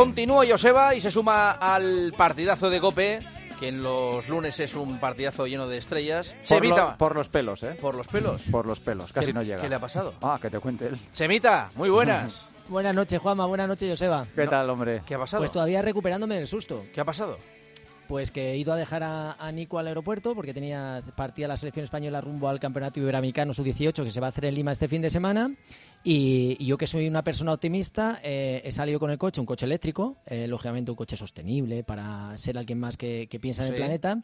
Continúa Joseba y se suma al partidazo de Cope, que en los lunes es un partidazo lleno de estrellas. Por, Chemita, lo- por los pelos, ¿eh? por los pelos. Por los pelos, casi ¿Qué- no llega. ¿Qué le ha pasado? Ah, que te cuente él. Chemita, muy buenas. Buenas noches, Juanma. Buenas noches, Joseba. ¿Qué No. tal, hombre? ¿Qué ha pasado? Pues todavía recuperándome del susto. ¿Qué ha pasado? Pues que he ido a dejar a, a Nico al aeropuerto porque tenía partida la selección española rumbo al Campeonato Iberoamericano Sub-18 que se va a hacer en Lima este fin de semana. Y, y yo que soy una persona optimista, eh, he salido con el coche, un coche eléctrico, eh, lógicamente un coche sostenible para ser alguien más que, que piensa en Sí. el planeta.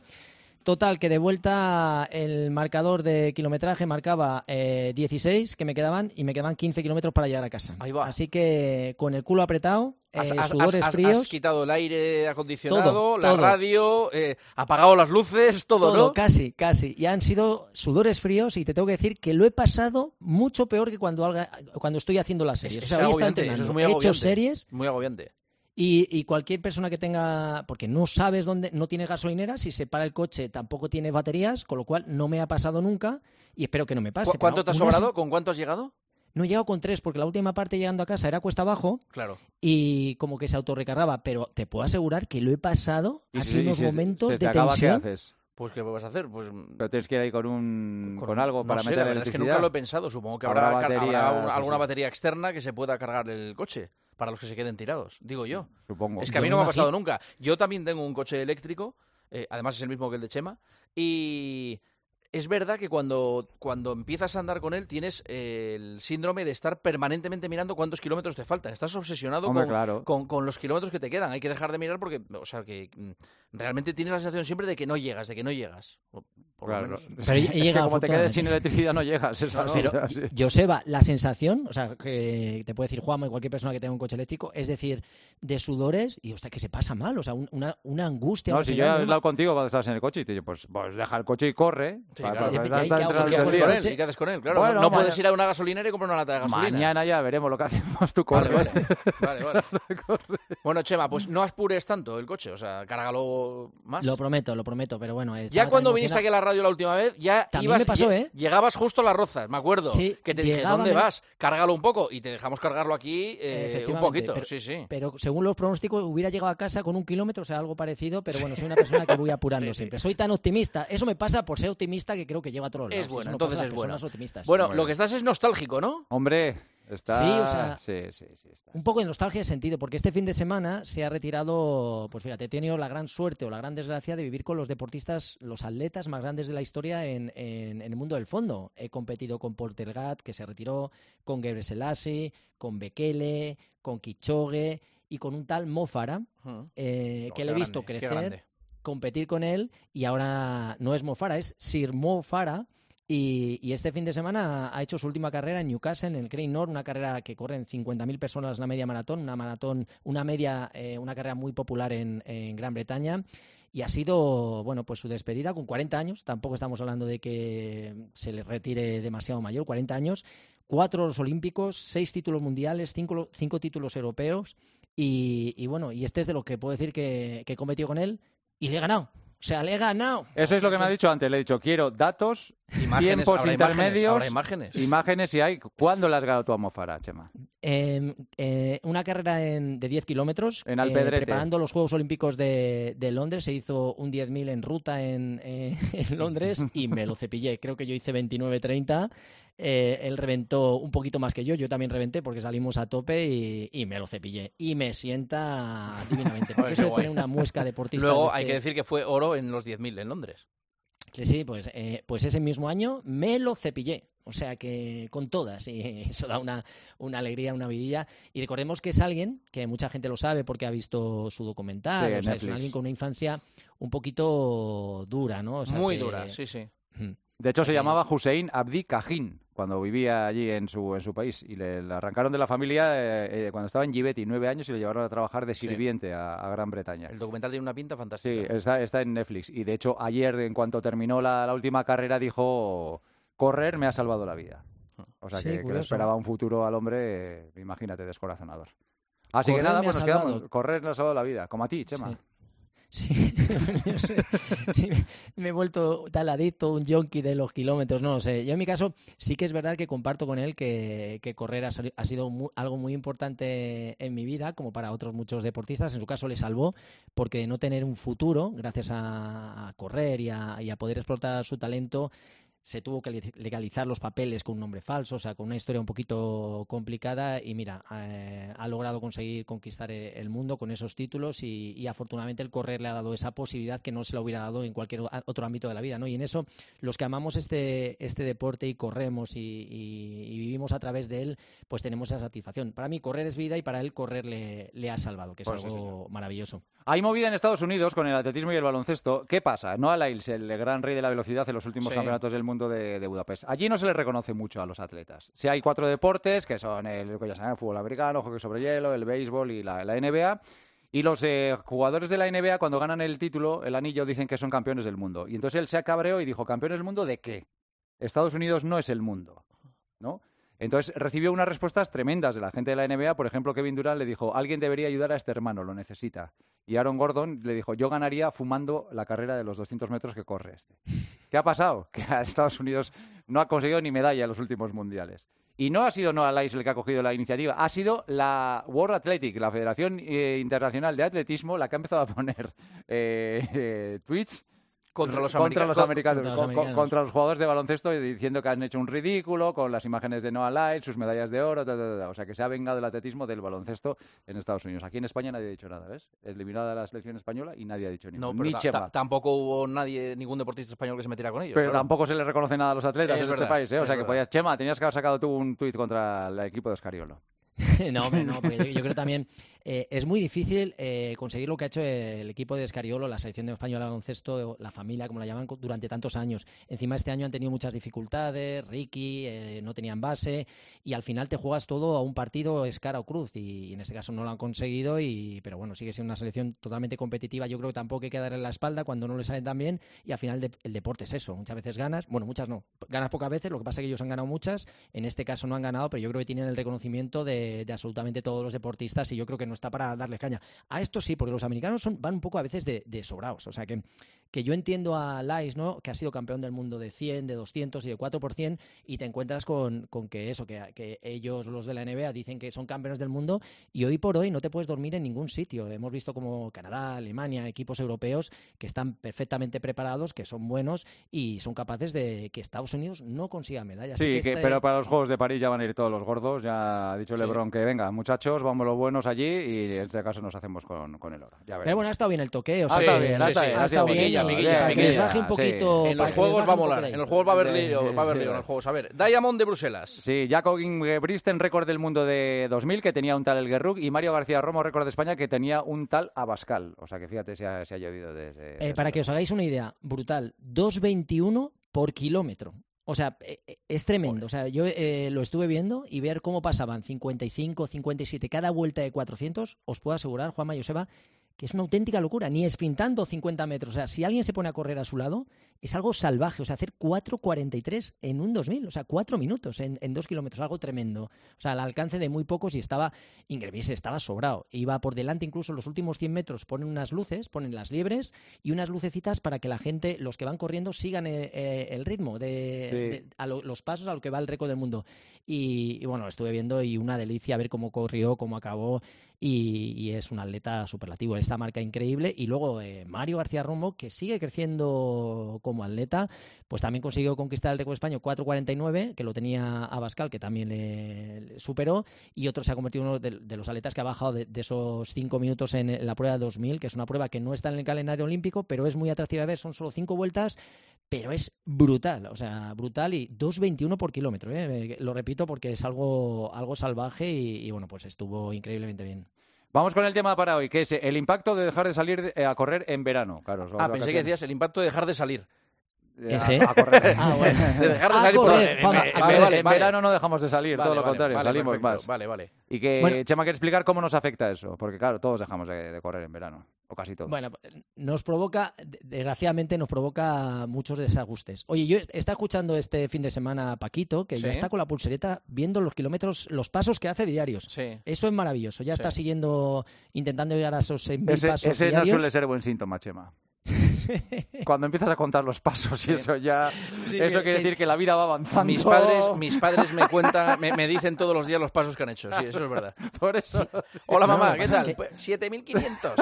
Total, que de vuelta el marcador de kilometraje marcaba eh, 16 que me quedaban y me quedaban 15 kilómetros para llegar a casa. Ahí va. Así que con el culo apretado, eh, has- sudores has- has fríos. quitado el aire acondicionado, Todo, la todo. radio, eh, apagado las luces, todo, Todo, ¿no? casi, casi. Y han sido sudores fríos y te tengo que decir que lo he pasado mucho peor que cuando, cuando estoy haciendo las series. Es- O sea, hoy está agobiante, eso entrenando. es muy He hecho series Muy agobiante. Y, y cualquier persona que tenga, porque no sabes dónde, no tiene gasolinera, si se para el coche tampoco tiene baterías, con lo cual no me ha pasado nunca y espero que no me pase. ¿Cu- ¿Cuánto te ha una sobrado? se- ¿Con cuánto has llegado? No he llegado con tres porque la última parte llegando a casa era cuesta abajo Claro. y como que se autorrecargaba, pero te puedo asegurar que lo he pasado así si- unos si momentos se de acaba, tensión. ¿qué haces? Pues, ¿qué vas a hacer? Pues Pero tienes que ir ahí con un con, algo no para sé, meter la verdad es que electricidad. nunca lo he pensado. Supongo que Habrá habrá, un- alguna sí. batería externa que se pueda cargar el coche para los que se queden tirados, digo yo. Supongo. Es que a mí no me ha pasado nunca. Yo también tengo un coche eléctrico, eh, además es el mismo que el de Chema, y es verdad que cuando, cuando empiezas a andar con él tienes eh, el síndrome de estar permanentemente mirando cuántos kilómetros te faltan. Estás obsesionado Hombre, con, claro. con, con los kilómetros que te quedan. Hay que dejar de mirar porque, o sea, que mm, realmente tienes la sensación siempre de que no llegas, de que no llegas. Por lo Claro. menos. Es que- que como te quedes sin electricidad no llegas. Eso, sí. Joseba, la sensación, o sea, que te puede decir Juanma y cualquier persona que tenga un coche eléctrico, es decir, de sudores y, hostia, que se pasa mal, o sea, un- una, una angustia. No, si yo he hablado contigo cuando estabas en el coche y te digo, pues, pues deja el coche y corre. Sí, para- claro. para- ¿Y para qué- estar qué hago? entrando ¿Qué ¿Qué todo haces el con día. él? coche. ¿Y qué haces con él? Claro, Bueno, no, puedes ir a una gasolinera y comprar una lata de gasolina. Mañana ya veremos lo que hacemos. Tú Vale, corre. vale, vale, vale. Bueno, Chema, pues no apures tanto el coche, o sea, cárgalo más. Lo prometo, lo prometo, pero bueno. Ya estaba tan cuando viniste aquí a la radio la última vez, ya También ibas, me pasó, lle- ¿eh? llegabas justo a las rozas, me acuerdo. Sí, que te dije, ¿dónde vas? Cárgalo un poco y te dejamos cargarlo aquí eh, un poquito. pero- sí, sí. Pero según los pronósticos, hubiera llegado a casa con un kilómetro, o sea, algo parecido, pero bueno, soy una persona que voy apurando siempre. Soy tan optimista. Eso me pasa por ser optimista que creo que lleva a todos Es lados. bueno, Eso no entonces es bueno. optimistas. Bueno, Muy lo que estás es nostálgico, ¿no? Hombre, está... Sí, o sea- Sí, sí, sí, está. Un poco de nostalgia de sentido, porque este fin de semana se ha retirado, pues fíjate, he tenido la gran suerte o la gran desgracia de vivir con los deportistas, los atletas más grandes de la historia en, en- en el mundo del fondo. He competido con Poltergat, que se retiró, con Gebre Selassie, con Bekele, con Kichogue y con un tal Mofara, Ujú. eh, Oh, que le he visto grande, qué crecer, grande. Competir con él y ahora no es Mofara, es Sir Mofara. Y, y este fin de semana ha hecho su última carrera en Newcastle, en el Crane North, una carrera que corren 50.000 personas la media maratón, una maratón, una media, eh, una carrera muy popular en, en Gran Bretaña. Y ha sido, bueno, pues su despedida con 40 años. Tampoco estamos hablando de que se le retire demasiado mayor, 40 años. Cuatro los olímpicos, seis títulos mundiales, cinco, cinco títulos europeos. Y, y bueno, y este es de lo que puedo decir que, que he competido con él y le he ganado. O sea, le he ganado. Eso es lo que me ha dicho antes. Le he dicho, quiero datos, Imágenes, tiempos intermedios, Imágenes, imágenes. imágenes y hay. ¿Cuándo le has ganado tú a Mofara, Chema? Eh, eh, una carrera en- de 10 kilómetros. En eh, Alpedrete. preparando los Juegos Olímpicos de, de Londres. Se hizo un 10.000 en ruta en, eh, en Londres y me lo cepillé. Creo que yo hice 29.30. Eh, él reventó un poquito más que yo. Yo también reventé porque salimos a tope y, y me lo cepillé. Y me sienta divinamente. Porque eso de tener una muesca deportista. Luego hay que decir que fue oro en los 10.000 en Londres. Sí, sí, pues, eh, pues ese mismo año me lo cepillé. O sea que con todas, y eso da una, una alegría, una vidilla. Y recordemos que es alguien que mucha gente lo sabe porque ha visto su documental. Sí, o sea, es alguien con una infancia un poquito dura, ¿no? O sea, Muy se- dura, sí, sí. De hecho, se Eh, llamaba Hussein Abdi Kahin cuando vivía allí en su, en su país. Y le, le arrancaron de la familia eh, eh, cuando estaba en Giveti, nueve años, y le llevaron a trabajar de Sí. sirviente a, a Gran Bretaña. El documental tiene una pinta Sí, fantástica. está, está en Netflix. Y de hecho, ayer, en cuanto terminó la, la última carrera, dijo: Correr me ha salvado la vida. O sea Sí, que, que le esperaba un futuro al hombre, eh, imagínate, descorazonador. Así que nada, pues nos quedamos. Correr nos ha salvado la vida, como a ti, Chema. Sí. Sí, sí, me he vuelto tal adicto, un junkie de los kilómetros, no lo sé. Yo en mi caso sí que es verdad que comparto con él que, correr ha, sido algo muy importante en mi vida, como para otros muchos deportistas. En su caso le salvó porque de no tener un futuro, gracias a, correr y a poder explotar su talento, se tuvo que legalizar los papeles con un nombre falso, o sea, con una historia un poquito complicada y mira, eh, ha logrado conseguir conquistar e-, el mundo con esos títulos y, afortunadamente el correr le ha dado esa posibilidad que no se lo hubiera dado en cualquier otro ámbito de la vida, ¿no? Y en eso, los que amamos este, este deporte y corremos y, vivimos a través de él, pues tenemos esa satisfacción. Para mí correr es vida y para él correr le, ha salvado, que es pues algo maravilloso. Hay movida en Estados Unidos con el atletismo y el baloncesto. ¿Qué pasa? Noah Lyles, el gran rey de la velocidad en los últimos campeonatos del mundo de, Budapest. Allí no se le reconoce mucho a los atletas. Si hay cuatro deportes, que son el, fútbol americano, hockey sobre hielo, el béisbol y la, NBA. Y los eh, jugadores de la NBA, cuando ganan el título, el anillo, dicen que son campeones del mundo. Y entonces él se acabreó y dijo, ¿campeones del mundo de qué? Estados Unidos no es el mundo, ¿no? Entonces recibió unas respuestas tremendas de la gente de la NBA. Por ejemplo, Kevin Durant le dijo, alguien debería ayudar a este hermano, lo necesita. Y Aaron Gordon le dijo, yo ganaría fumando la carrera de los 200 metros que corre este. ¿Qué ha pasado? Que Estados Unidos no ha conseguido ni medalla en los últimos mundiales. Y no ha sido Noah Lyles el que ha cogido la iniciativa, ha sido la World Athletic, la Federación eh, Internacional de Atletismo, la que ha empezado a poner eh, eh, tweets contra los, americanos, contra los, jugadores de baloncesto diciendo que han hecho un ridículo con las imágenes de Noah Lyles, sus medallas de oro, o sea que se ha vengado el atletismo del baloncesto en Estados Unidos. Aquí en España nadie ha dicho nada, ¿ves? Eliminada la selección española y nadie ha dicho nada. No, pero tampoco hubo nadie, ningún deportista español que se metiera con ellos. Pero tampoco se le reconoce nada a los atletas en este país, ¿eh? O sea que podías, Chema, tenías que haber sacado tú un tuit contra el equipo de Escariolo. no, hombre, no, porque yo, creo también eh, es muy difícil eh, conseguir lo que ha hecho el equipo de Escariolo, la selección de española de baloncesto, la familia, como la llaman, durante tantos años. Encima este año han tenido muchas dificultades, Ricky, eh, no tenían base, y al final te juegas todo a un partido escara o cruz, y, en este caso no lo han conseguido, y, pero bueno, sigue siendo una selección totalmente competitiva. Yo creo que tampoco hay que darle la espalda cuando no le salen tan bien, y al final el deporte es eso. Muchas veces ganas, bueno, muchas no, ganas pocas veces, lo que pasa es que ellos han ganado muchas, en este caso no han ganado, pero yo creo que tienen el reconocimiento de, absolutamente todos los deportistas, y yo creo que no está para darles caña. A esto sí, porque los americanos son, van un poco a veces de, de sobrados, o sea que que yo entiendo a Lais, ¿no? Que ha sido campeón del mundo de 100, de 200 y de 4 y te encuentras con, que eso, que, ellos, los de la NBA, dicen que son campeones del mundo y hoy por hoy no te puedes dormir en ningún sitio. Hemos visto como Canadá, Alemania, equipos europeos que están perfectamente preparados, que son buenos y son capaces de que Estados Unidos no consiga medallas. Sí, este pero para los Juegos de París ya van a ir todos los gordos. Ya ha dicho Lebron que venga, muchachos, vamos los buenos allí y en este caso nos hacemos con, el oro. pero bueno, ha estado bien el toque. ha estado bien, ha estado bien un poquito. En los juegos va a molar. En los juegos va a haber lío. Va a haber lío en los juegos. A ver, Diamond de Bruselas. Sí, Jacob Bristen, récord del mundo de 2000, que tenía un tal El Guerrug, y Mario García Romo, récord de España, que tenía un tal Abascal. O sea que fíjate, se ha, se ha llovido desde. Eh, para que os hagáis una idea, brutal. 2.21 por kilómetro. O sea, eh, eh, es tremendo. O sea, yo lo estuve viendo y ver cómo pasaban 55, 57 cada vuelta de 400, os puedo asegurar, Juanma y Joseba, que es una auténtica locura, ni espintando 50 metros. O sea, si alguien se pone a correr a su lado, es algo salvaje. O sea, hacer 4.43 en un 2000, o sea, 4 minutos en, en 2 kilómetros, algo tremendo. O sea, al alcance de muy pocos y estaba, Ingreviese estaba sobrado. Iba por delante incluso los últimos 100 metros, ponen unas luces, ponen las liebres y unas lucecitas para que la gente, los que van corriendo, sigan eh, eh, el, ritmo, de, a los pasos a lo que va el récord del mundo. Y, y, bueno, estuve viendo y una delicia ver cómo corrió, cómo acabó y, es un atleta superlativo. Esta marca increíble. Y luego eh, Mario García Romo, que sigue creciendo como atleta, pues también consiguió conquistar el récord español 4.49, que lo tenía Abascal, que también le, superó. Y otro se ha convertido en uno de, los atletas que ha bajado de, esos cinco minutos en la prueba de 2000, que es una prueba que no está en el calendario olímpico, pero es muy atractiva de ver. Son solo cinco vueltas pero es brutal, o sea, brutal y 2.21 por kilómetro, ¿eh? lo repito porque es algo, algo salvaje y, bueno, pues estuvo increíblemente bien. Vamos con el tema para hoy, que es el impacto de dejar de salir a correr en verano. Claro, ah, pensé que decías el impacto de dejar de salir. ¿Ese? A, correr. Ah, bueno. De dejar de salir. Correr, en, en verano no dejamos de salir, todo lo contrario, salimos más. Vale, vale. Y que Chema quiere explicar cómo nos afecta eso, porque claro, todos dejamos de correr en verano. o casi todo. Bueno, nos provoca, desgraciadamente nos provoca muchos desajustes. Oye, yo está escuchando este fin de semana a Paquito, que ya está con la pulsereta viendo los kilómetros, los pasos que hace diarios. Sí. Eso es maravilloso. Ya está siguiendo, intentando llegar a esos 6.000 pasos ese diarios. no suele ser buen síntoma, Chema. Cuando empiezas a contar los pasos y eso ya... eso quiere decir que la vida va avanzando. Mis padres, mis padres me cuentan, me, dicen todos los días los pasos que han hecho. Sí, eso es verdad. Por eso... Hola mamá, ¿qué tal? 7500.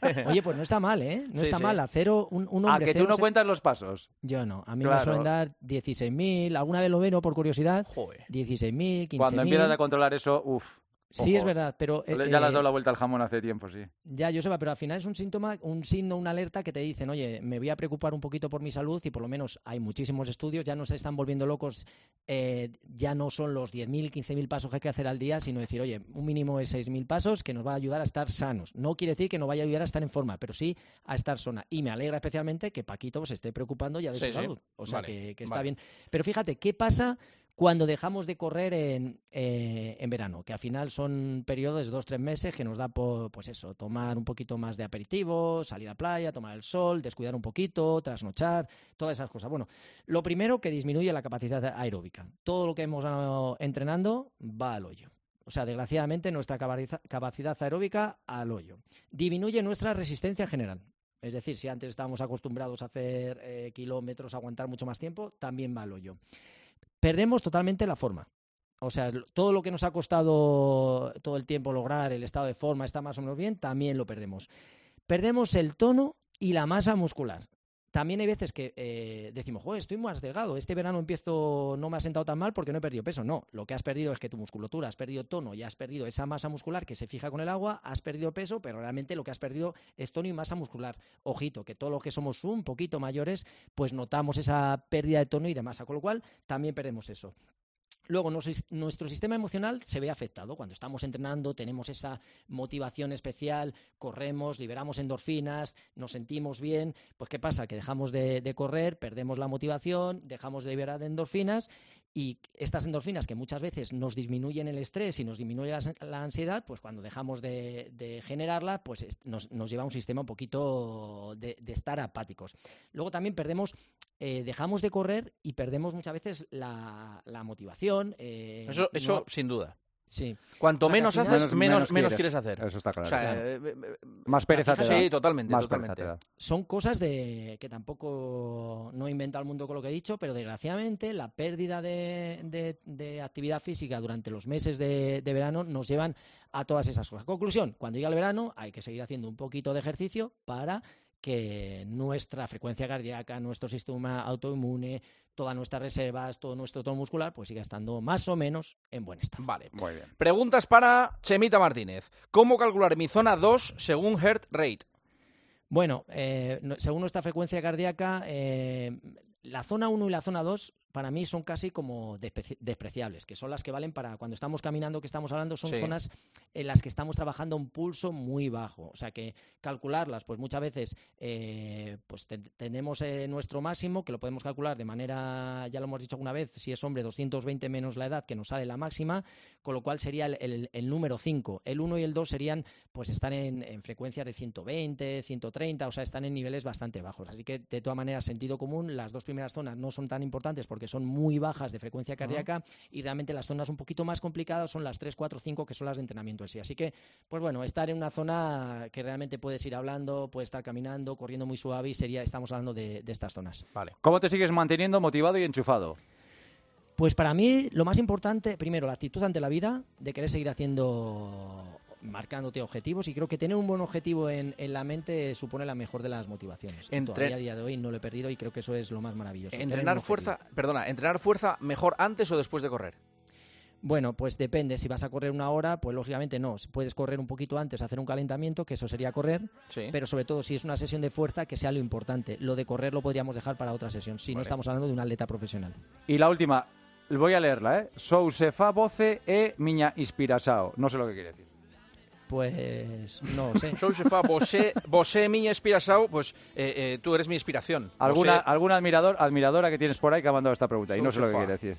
Pues, Oye, pues no está mal, ¿eh? No está mal. A cero, un, un hombre... ¿A que tú no cuentas los pasos? Yo no. A mí me suelen dar 16.000. Alguna vez lo veo por curiosidad. Joder. 16.000, 15.000. Cuando empiezas a controlar eso, uff. Sí, es verdad, pero... ya le has dado la vuelta al jamón hace tiempo, sí. Ya, yo sé, pero al final es un síntoma, un signo, una alerta que te dicen, oye, me voy a preocupar un poquito por mi salud y por lo menos hay muchísimos estudios, ya no se están volviendo locos, eh, ya no son los 10.000, 15.000 pasos que hay que hacer al día, sino decir, oye, un mínimo de 6.000 pasos que nos va a ayudar a estar sanos. No quiere decir que nos vaya a ayudar a estar en forma, pero sí a estar zona. Y me alegra especialmente que Paquito se esté preocupando ya de su salud. O sea, que, está bien. Pero fíjate, ¿qué pasa cuando dejamos de correr en, eh, en verano, que al final son periodos de dos, tres meses que nos da por, pues eso, tomar un poquito más de aperitivo, salir a playa, tomar el sol, descuidar un poquito, trasnochar, todas esas cosas. Bueno, lo primero que disminuye la capacidad aeróbica. Todo lo que hemos ganado entrenando va al hoyo. O sea, desgraciadamente nuestra capacidad aeróbica al hoyo. Disminuye nuestra resistencia general. Es decir, si antes estábamos acostumbrados a hacer eh, kilómetros, aguantar mucho más tiempo, también va al hoyo perdemos totalmente la forma. O sea, todo lo que nos ha costado todo el tiempo lograr, el estado de forma, está más o menos bien, también lo perdemos. Perdemos el tono y la masa muscular también hay veces que eh, decimos, joder, estoy más delgado, este verano empiezo, no me ha sentado tan mal porque no he perdido peso. No, lo que has perdido es que tu musculatura, has perdido tono y has perdido esa masa muscular que se fija con el agua, has perdido peso, pero realmente lo que has perdido es tono y masa muscular. Ojito, que todos los que somos un poquito mayores, pues notamos esa pérdida de tono y de masa, con lo cual también perdemos eso. Luego, nuestro sistema emocional se ve afectado. Cuando estamos entrenando, tenemos esa motivación especial, corremos, liberamos endorfinas, nos sentimos bien. Pues, ¿qué pasa? Que dejamos de, correr, perdemos la motivación, dejamos de liberar endorfinas y estas endorfinas que muchas veces nos disminuyen el estrés y nos disminuye la, ansiedad, pues cuando dejamos de, de generarla, pues nos, lleva a un sistema un poquito de, estar apáticos. Luego también perdemos, eh, dejamos de correr y perdemos muchas veces la, motivación. Eh, eso, eso sin duda. Sí. Cuanto menos haces, menos, menos, quieres. hacer. Eso está claro. Eh, eh, más pereza te da. Sí, totalmente. totalmente. Son cosas de que tampoco no inventa el mundo con lo que he dicho, pero desgraciadamente la pérdida de, de, actividad física durante los meses de, de, verano nos llevan a todas esas cosas. Conclusión, cuando llega el verano hay que seguir haciendo un poquito de ejercicio para que nuestra frecuencia cardíaca, nuestro sistema autoinmune, todas nuestras reservas, todo nuestro tono muscular, pues siga estando más o menos en buen estado. Vale, muy bien. Preguntas para Chemita Martínez. ¿Cómo calcular mi zona 2 según heart rate? Bueno, eh, según nuestra frecuencia cardíaca, eh, la zona 1 y la zona 2 para mí son casi como despreciables, que son las que valen para cuando estamos caminando, que estamos hablando, son zonas en las que estamos trabajando un pulso muy bajo. O sea que calcularlas, pues muchas veces eh, pues tenemos eh, nuestro máximo, que lo podemos calcular de manera, ya lo hemos dicho alguna vez, si es hombre, 220 menos la edad, que nos sale la máxima, con lo cual sería el, número 5. El 1 y el 2 serían, pues están en, en frecuencias de 120, 130, o sea, están en niveles bastante bajos. Así que, de todas maneras, sentido común, las dos primeras zonas no son tan importantes porque que son muy bajas de frecuencia cardíaca y realmente las zonas un poquito más complicadas son las 3, 4, 5 que son las de entrenamiento en sí. Así que, pues bueno, estar en una zona que realmente puedes ir hablando, puedes estar caminando, corriendo muy suave y sería, estamos hablando de, estas zonas. Vale. ¿Cómo te sigues manteniendo motivado y enchufado? Pues para mí lo más importante, primero, la actitud ante la vida, de querer seguir haciendo marcándote objetivos y creo que tener un buen objetivo en, la mente supone la mejor de las motivaciones. Entre... a día de hoy no lo he perdido y creo que eso es lo más maravilloso. Entrenar fuerza, perdona, entrenar fuerza mejor antes o después de correr. Bueno, pues depende. Si vas a correr una hora, pues lógicamente no. Puedes correr un poquito antes, hacer un calentamiento, que eso sería correr. Pero sobre todo, si es una sesión de fuerza, que sea lo importante. Lo de correr lo podríamos dejar para otra sesión, si no estamos hablando de un atleta profesional. Y la última, voy a leerla, ¿eh? Sou se fa voce e miña inspirasao. No sé lo que quiere decir. Pues no sé. Vosé, vosé miña inspiración, pues eh, eh, tú eres mi inspiración. ¿Alguna, Vosé- alguna admirador, admiradora que tienes por ahí que ha mandado esta pregunta? Y no sé lo que quiere decir.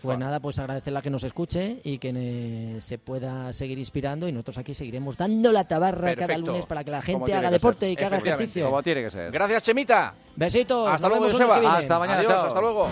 Pues nada, pues agradecerle a que nos escuche y que eh, se pueda seguir inspirando y nosotros aquí seguiremos dando la tabarra cada lunes para que la gente haga deporte ser. y que haga ejercicio. Como tiene que ser. Gracias, Chemita. Besitos. Hasta nos luego, Joseba. Hasta mañana, Adiós, chao. hasta luego.